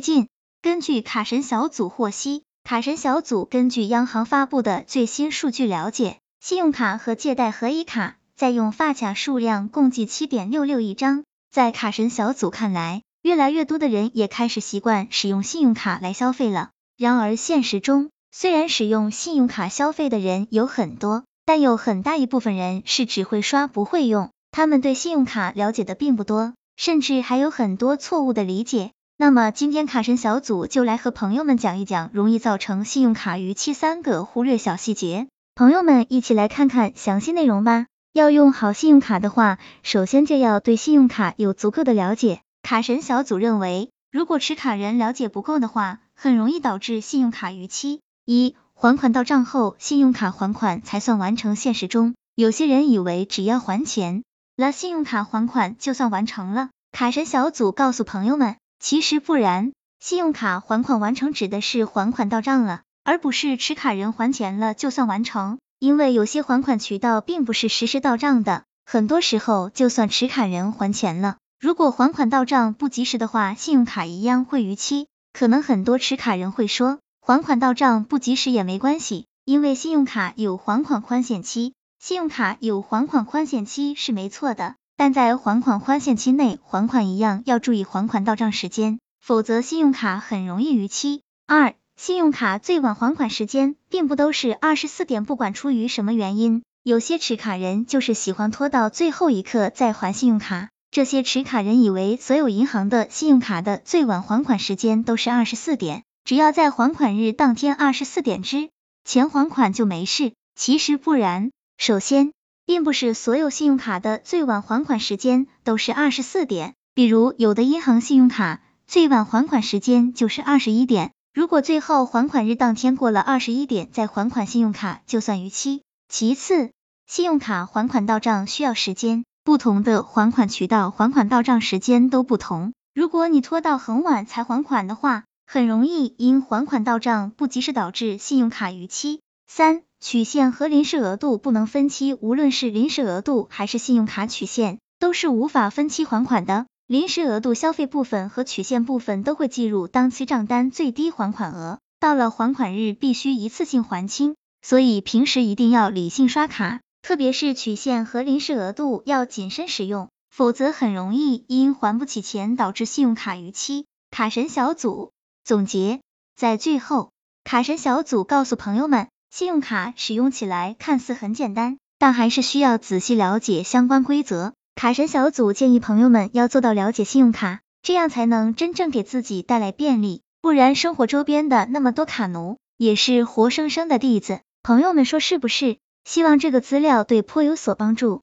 近，根据卡神小组获悉，卡神小组根据央行发布的最新数据了解，信用卡和借贷合一卡在用发卡数量共计七点六六亿张。在卡神小组看来，越来越多的人也开始习惯使用信用卡来消费了。然而现实中，虽然使用信用卡消费的人有很多，但有很大一部分人是只会刷不会用，他们对信用卡了解的并不多，甚至还有很多错误的理解。那么今天卡神小组就来和朋友们讲一讲容易造成信用卡逾期三个忽略小细节，朋友们一起来看看详细内容吧。要用好信用卡的话，首先就要对信用卡有足够的了解。卡神小组认为，如果持卡人了解不够的话，很容易导致信用卡逾期。一、还款到账后，信用卡还款才算完成。现实中，有些人以为只要还钱了，信用卡还款就算完成了。卡神小组告诉朋友们。其实不然，信用卡还款完成指的是还款到账了，而不是持卡人还钱了就算完成。因为有些还款渠道并不是实时到账的，很多时候就算持卡人还钱了，如果还款到账不及时的话，信用卡一样会逾期。可能很多持卡人会说，还款到账不及时也没关系，因为信用卡有还款宽限期，信用卡有还款宽限期是没错的。但在还款宽限期内还款一样要注意还款到账时间，否则信用卡很容易逾期。二、信用卡最晚还款时间并不都是二十四点，不管出于什么原因，有些持卡人就是喜欢拖到最后一刻再还信用卡。这些持卡人以为所有银行的信用卡的最晚还款时间都是二十四点，只要在还款日当天二十四点之前还款就没事，其实不然。首先，并不是所有信用卡的最晚还款时间都是二十四点，比如有的银行信用卡最晚还款时间就是二十一点，如果最后还款日当天过了二十一点再还款信用卡就算逾期。其次，信用卡还款到账需要时间，不同的还款渠道还款到账时间都不同，如果你拖到很晚才还款的话，很容易因还款到账不及时导致信用卡逾期。三曲线和临时额度不能分期，无论是临时额度还是信用卡曲线，都是无法分期还款的。临时额度消费部分和曲线部分都会计入当期账单最低还款额，到了还款日必须一次性还清，所以平时一定要理性刷卡，特别是曲线和临时额度要谨慎使用，否则很容易因还不起钱导致信用卡逾期。卡神小组总结在最后，卡神小组告诉朋友们。信用卡使用起来看似很简单，但还是需要仔细了解相关规则。卡神小组建议朋友们要做到了解信用卡，这样才能真正给自己带来便利。不然生活周边的那么多卡奴，也是活生生的例子。朋友们说是不是？希望这个资料对颇有所帮助。